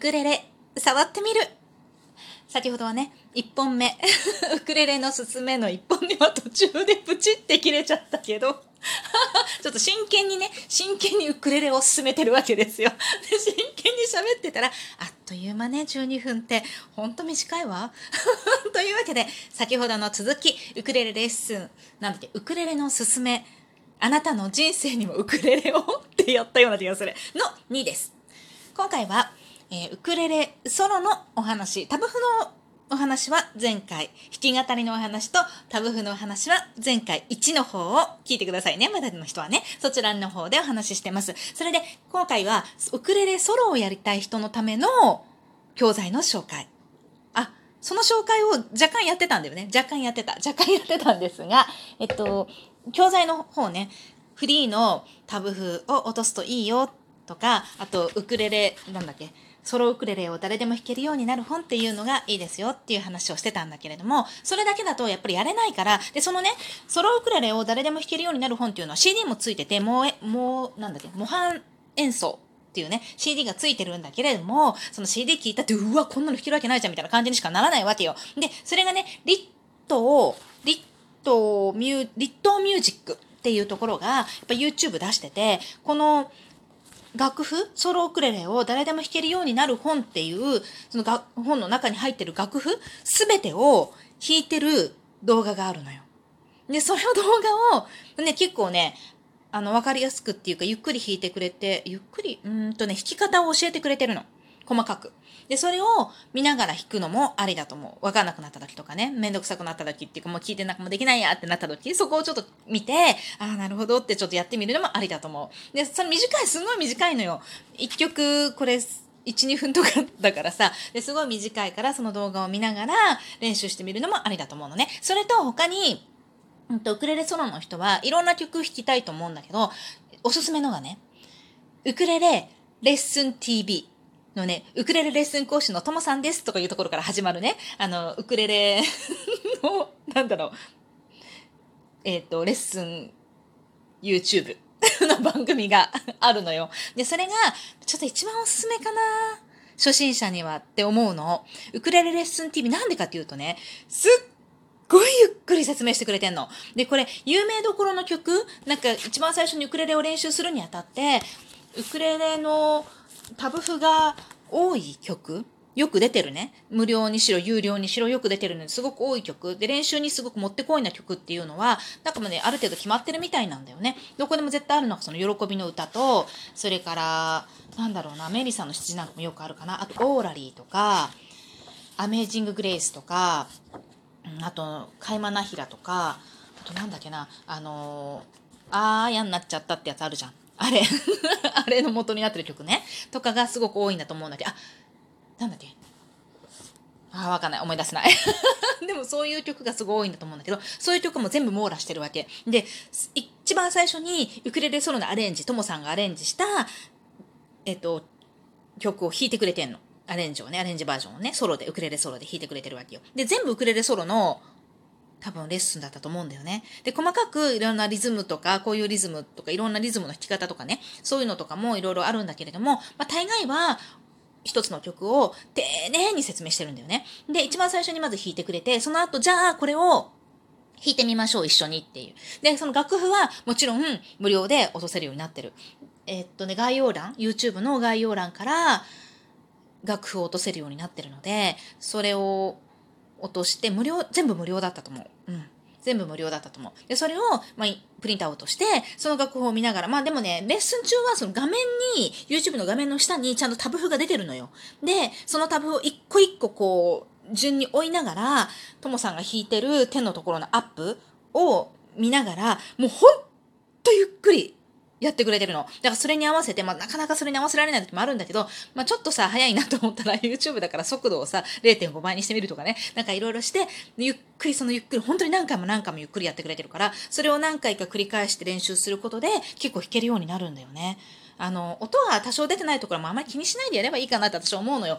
クレレ、触ってみる。先ほどはね、1本目、ウクレレのすすめの1本目は途中でプチって切れちゃったけど、ちょっと真剣にね、真剣にウクレレを進めてるわけですよ。で、真剣に喋ってたら、あっという間ね、12分って、ほんと短いわ。というわけで、先ほどの続き、ウクレレレッスン、なんだっけ、ウクレレのすすめ、あなたの人生にもウクレレをってやったような気がする。の2です。今回は、えー、ウクレレソロのお話、タブフのお話は前回、弾き語りのお話とタブフのお話は前回1の方を聞いてくださいね。まだの人はね、そちらの方でお話ししてます。それで、今回はウクレレソロをやりたい人のための教材の紹介。あ、その紹介を若干やってたんだよね。若干やってた。若干やってたんですが、えっと、教材の方ね、フリーのタブフを落とすといいよとか、あと、ウクレレ、なんだっけ、ソロウクレレを誰でも弾けるようになる本っていうのがいいですよっていう話をしてたんだけれども、それだけだとやっぱりやれないから、で、そのね、ソロウクレレを誰でも弾けるようになる本っていうのは CD もついてて、もう、もう、なんだっけ、模範演奏っていうね、CD がついてるんだけれども、その CD 聞いたって、うわ、こんなの弾けるわけないじゃんみたいな感じにしかならないわけよ。で、それがね、リットを、リットミュー、リットミュージックっていうところが、やっぱ YouTube 出してて、この、楽譜ソロウクレレを誰でも弾けるようになる本っていう、そのが本の中に入ってる楽譜すべてを弾いてる動画があるのよ。で、その動画を、ね、結構ね、あの、わかりやすくっていうか、ゆっくり弾いてくれて、ゆっくり、うんとね、弾き方を教えてくれてるの。細かく。で、それを見ながら弾くのもありだと思う。わかんなくなった時とかね、めんどくさくなった時っていうか、もう聞いてなんかもできないやってなった時、そこをちょっと見て、ああ、なるほどってちょっとやってみるのもありだと思う。で、その短い、すごい短いのよ。一曲、これ、1、2分とかだからさ、ですごい短いからその動画を見ながら練習してみるのもありだと思うのね。それと他に、うんと、ウクレレソロの人はいろんな曲弾きたいと思うんだけど、おすすめのがね、ウクレレレッスン TV のね、ウクレレレッスン講師のともさんですとかいうところから始まるね、あの、ウクレレの、なんだろう、えっ、ー、と、レッスン YouTube の番組があるのよ。で、それが、ちょっと一番おすすめかな初心者にはって思うの。ウクレレレッスン TV なんでかっていうとね、すっごいゆっくり説明してくれてんの。で、これ、有名どころの曲、なんか一番最初にウクレレを練習するにあたって、ウクレレのタブ譜が多い曲？よく出てるね。無料にしろ、有料にしろ、よく出てるのですごく多い曲。で、練習にすごくもってこいな曲っていうのは、なんかもね、ある程度決まってるみたいなんだよね。どこでも絶対あるのがその喜びの歌と、それから、なんだろうな、メリーさんの七なんかもよくあるかな。あと、オーラリーとか、アメージング・グレイスとか、あと、カイマナヒラとか、あとなんだっけな、あのー、あーやんなっちゃったってやつあるじゃん。あれ あれの元になってる曲ね。とかがすごく多いんだと思うんだけど、あ、なんだっけ？あわかんない。思い出せない。でもそういう曲がすごい多いんだと思うんだけど、そういう曲も全部網羅してるわけ。で、一番最初にウクレレソロのアレンジ、ともさんがアレンジした、えっと、曲を弾いてくれてんの。アレンジをね、アレンジバージョンをね、ソロで、ウクレレソロで弾いてくれてるわけよ。で、全部ウクレレソロの多分レッスンだったと思うんだよね。で、細かくいろんなリズムとか、こういうリズムとか、いろんなリズムの弾き方とかね、そういうのとかもいろいろあるんだけれども、まあ、大概は、一つの曲を丁寧に説明してるんだよね。で、一番最初にまず弾いてくれて、その後、じゃあこれを弾いてみましょう、一緒にっていう。で、その楽譜はもちろん無料で落とせるようになってる。えー、っとね、概要欄、YouTube の概要欄から楽譜を落とせるようになってるので、それを落として、無料、全部無料だったと思う。うん。全部無料だったと思う。で、それを、まあ、プリントアウトして、その楽譜を見ながら、まあでもね、レッスン中はその画面に、YouTube の画面の下にちゃんとタブ譜が出てるのよ。で、そのタブを一個一個こう、順に追いながら、ともさんが弾いてる手のところのアップを見ながら、もうほんとゆっくりやってくれてるの。だからそれに合わせて、まあなかなかそれに合わせられない時もあるんだけど、まあちょっとさ、早いなと思ったら YouTube だから速度をさ、0.5倍にしてみるとかね、なんかいろいろして、ゆっくりそのゆっくり、本当に何回も何回もゆっくりやってくれてるから、それを何回か繰り返して練習することで、結構弾けるようになるんだよね。あの、音が多少出てないところもあまり気にしないでやればいいかなって私は思うのよ。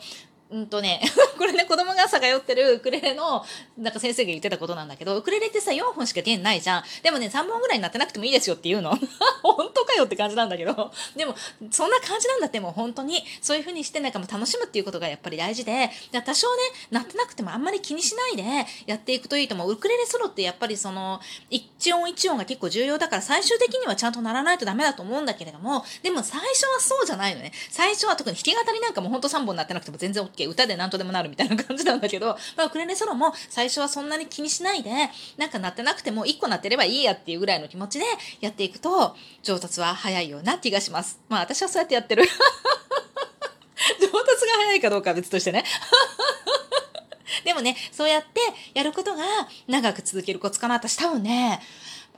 うんとね、これね、子供が朝通ってるウクレレの、なんか先生が言ってたことなんだけど、ウクレレってさ、4本しか弦ないじゃん。でもね、3本ぐらいになってなくてもいいですよって言うの。本当かよって感じなんだけど。でも、そんな感じなんだって、もう本当に、そういう風にしてなんかもう楽しむっていうことがやっぱり大事で、で多少ね、なってなくてもあんまり気にしないでやっていくといいと思う。ウクレレソロってやっぱりその、一音一音が結構重要だから最終的にはちゃんとならないとダメだと思うんだけれども、でも最初はそうじゃないのね。最初は特に弾き語りなんかも本当3本になってなくても全然 OK。歌で何とでもなるみたいな感じなんだけど、まあ、ウクレレソロも最初はそんなに気にしないで、なんか鳴ってなくても1個鳴ってればいいやっていうぐらいの気持ちでやっていくと、上達は早いような気がします。まあ私はそうやってやってる。上達が早いかどうかは別としてね。でもね、そうやってやることが長く続けるコツかな。私多分ね、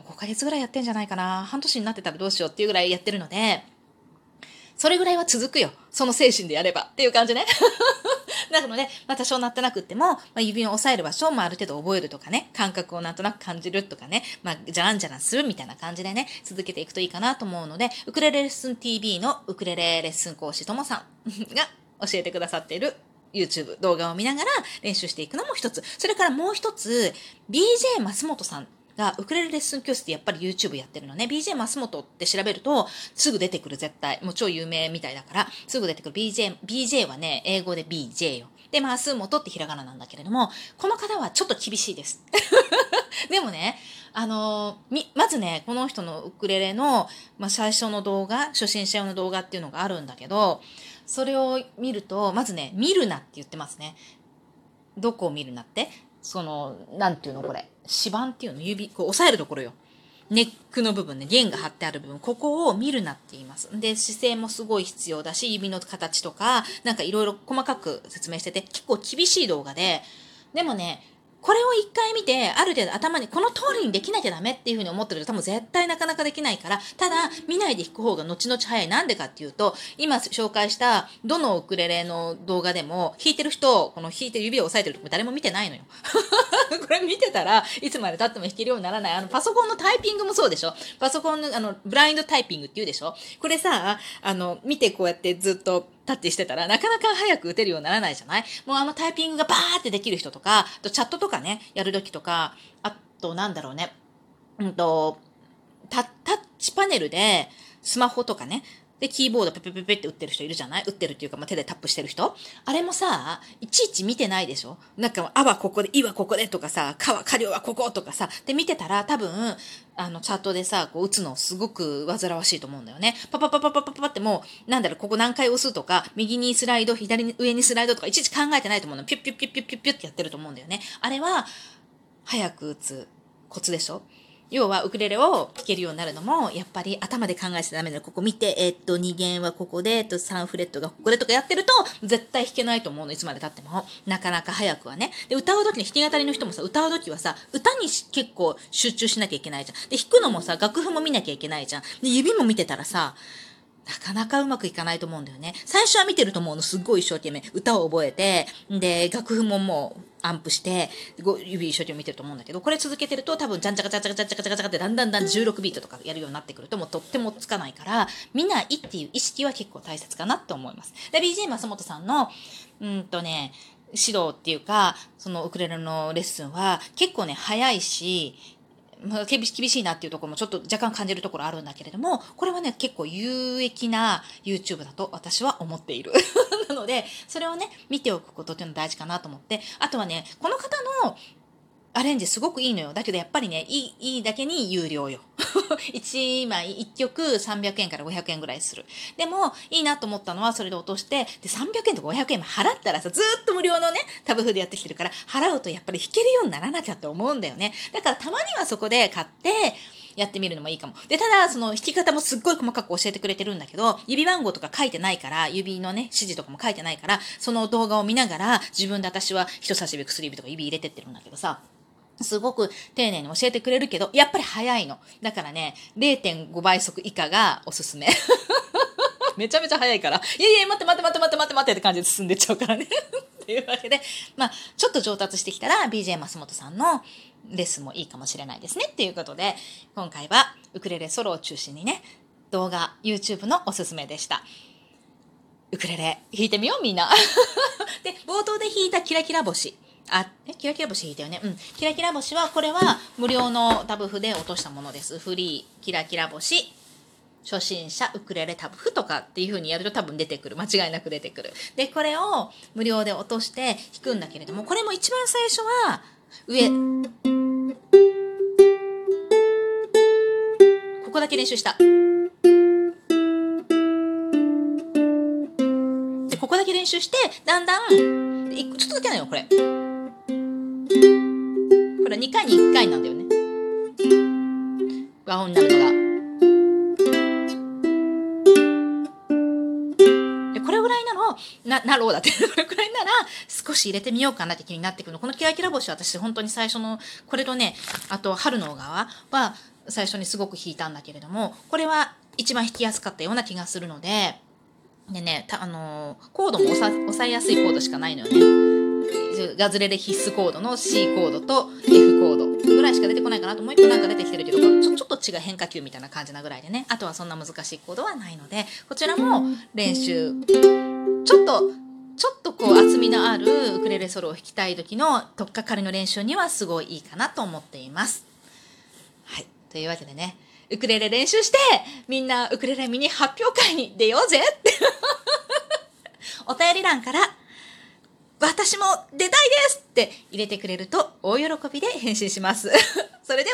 5ヶ月ぐらいやってんじゃないかな。半年になってたらどうしようっていうぐらいやってるので、それぐらいは続くよ。その精神でやれば。っていう感じね。なので、まあ、多少なってなくっても、まあ、指を押さえる場所をまあ、ある程度覚えるとかね、感覚をなんとなく感じるとかね、まあ、じゃらんじゃらんするみたいな感じでね、続けていくといいかなと思うので、ウクレレレッスン TV のウクレレレッスン講師ともさんが教えてくださっている YouTube 動画を見ながら練習していくのも一つ。それからもう一つ、BJ 松本さんが、ウクレレレッスン教室ってやっぱり YouTube やってるのね。BJ 松本って調べると、すぐ出てくる絶対。もう超有名みたいだから、すぐ出てくる BJ、BJ はね、英語で BJ よ。で、増本ってひらがななんだけれども、この方はちょっと厳しいです。でもね、あのみ、まずね、この人のウクレレの、まあ、最初の動画、初心者用の動画っていうのがあるんだけど、それを見ると、まずね、見るなって言ってますね。どこを見るなって？その、なんていうのこれ。指板っていうの指、こう押さえるところよ。ネックの部分ね、弦が張ってある部分、ここを見るなって言います。で、姿勢もすごい必要だし、指の形とか、なんかいろいろ細かく説明してて、結構厳しい動画で、でもね、これを一回見て、ある程度頭にこの通りにできなきゃダメっていうふうに思ってると多分絶対なかなかできないから、ただ見ないで弾く方が後々早い。なんでかっていうと、今紹介したどのウクレレの動画でも弾いてる人、この弾いてる指を押さえてるとこ誰も見てないのよ。これ見てたらいつまで経っても弾けるようにならない。あのパソコンのタイピングもそうでしょパソコンのあのブラインドタイピングって言うでしょこれさ、あの見てこうやってずっとタッチしてたら、なかなか早く打てるようにならないじゃない？もうあのタイピングがバーってできる人とか、とチャットとかね、やるときとか、あとなんだろうね、うんと、タタッチパネルで、スマホとかね、で、キーボードペペペペって打ってる人いるじゃない？打ってるっていうか、まあ、手でタップしてる人？あれもさ、いちいち見てないでしょ？なんか、あはここで、いはここでとかさ、かは、かりょうはこことかさ、で見てたら多分、あの、チャットでさ、こう打つのすごく煩わしいと思うんだよね。パパパパパパパってもう、なんだろう、ここ何回押すとか、右にスライド、左に上にスライドとか、いちいち考えてないと思うの。ピュッピュッピュッピュッピュッピュッってやってると思うんだよね。あれは、早く打つコツでしょ？要はウクレレを弾けるようになるのも、やっぱり頭で考えちゃダメだよ。ここ見て、え、っと、2弦はここで、えっと、3フレットがここでとかやってると、絶対弾けないと思うの、いつまで経っても。なかなか早くはね。で、歌う時に弾き語りの人もさ、歌う時はさ、歌に結構集中しなきゃいけないじゃん。で、弾くのもさ、楽譜も見なきゃいけないじゃん。で、指も見てたらさ、なかなかうまくいかないと思うんだよね。最初は見てると思うの、すっごい一生懸命歌を覚えて、で、楽譜ももうアンプして、指一生懸命見てると思うんだけど、これ続けてると多分、じゃんちゃかちゃかちゃかちゃかちゃかちゃかってだんだんだん16ビートとかやるようになってくると、もうとってもつかないから、見ないっていう意識は結構大切かなって思います。で、BJ 松本さんの、うんとね、指導っていうか、そのウクレレのレッスンは結構ね、早いし、まあ、厳しいなっていうところもちょっと若干感じるところあるんだけれども、これはね、結構有益な YouTube だと私は思っている。なので、それをね、見ておくことっていうの大事かなと思って、あとはね、この方のアレンジすごくいいのよ。だけどやっぱりね、いい、いいだけに有料よ。1枚、1曲300円から500円ぐらいする。でも、いいなと思ったのはそれで落として、で、300円とか500円も払ったらさ、ずっと無料のね、タブフでやってきてるから、払うとやっぱり弾けるようにならなきゃって思うんだよね。だからたまにはそこで買って、やってみるのもいいかも。で、ただ、その弾き方もすっごい細かく教えてくれてるんだけど、指番号とか書いてないから、指のね、指示とかも書いてないから、その動画を見ながら、自分で私は人差し指、薬指とか指入れてってるんだけどさ、すごく丁寧に教えてくれるけど、やっぱり早いの。だからね、0.5倍速以下がおすすめ。めちゃめちゃ早いから。いやいや、待って待って待って待って待って待ってって感じで進んでっちゃうからね。っていうわけで、まあ、ちょっと上達してきたら、BJ 松本さんのレッスンもいいかもしれないですね。っていうことで、今回はウクレレソロを中心にね、動画、YouTube のおすすめでした。ウクレレ弾いてみようみんな。で、冒頭で弾いたキラキラ星。あ、え、キラキラ星弾いたよね。うん。キラキラ星は、これは無料のタブ譜で落としたものです。フリー、キラキラ星。初心者ウクレレタブ譜とかっていう風にやると多分出てくる。間違いなく出てくる。で、これを無料で落として弾くんだけれども、これも一番最初は、上。ここだけ練習した。で、ここだけ練習して、だんだん、ちょっとだけなのよ、これ。れ2回に1回なんだよね。和音になるのが。これぐらいなの、な、なろうだって。これぐらいなら、少し入れてみようかなって気になってくるの。このキラキラ星は私本当に最初の、これとね、あと春の小川は最初にすごく弾いたんだけれども、これは一番弾きやすかったような気がするので、でね、たあのーコードも押さ押さえやすいコードしかないのよね。ガズレレ必須コードの C コードと F コードぐらいしか出てこないかなともう一個なんか出てきてるけどちょちょっと違う変化球みたいな感じなぐらいでねあとはそんな難しいコードはないのでこちらも練習ちょっとちょっとこう厚みのあるウクレレソロを弾きたい時の取っかかりの練習にはすごいいいかなと思っています。はい。というわけでね、ウクレレ練習して、みんなウクレレミニ発表会に出ようぜって。お便り欄から、私も出たいですって入れてくれると大喜びで返信します。それでは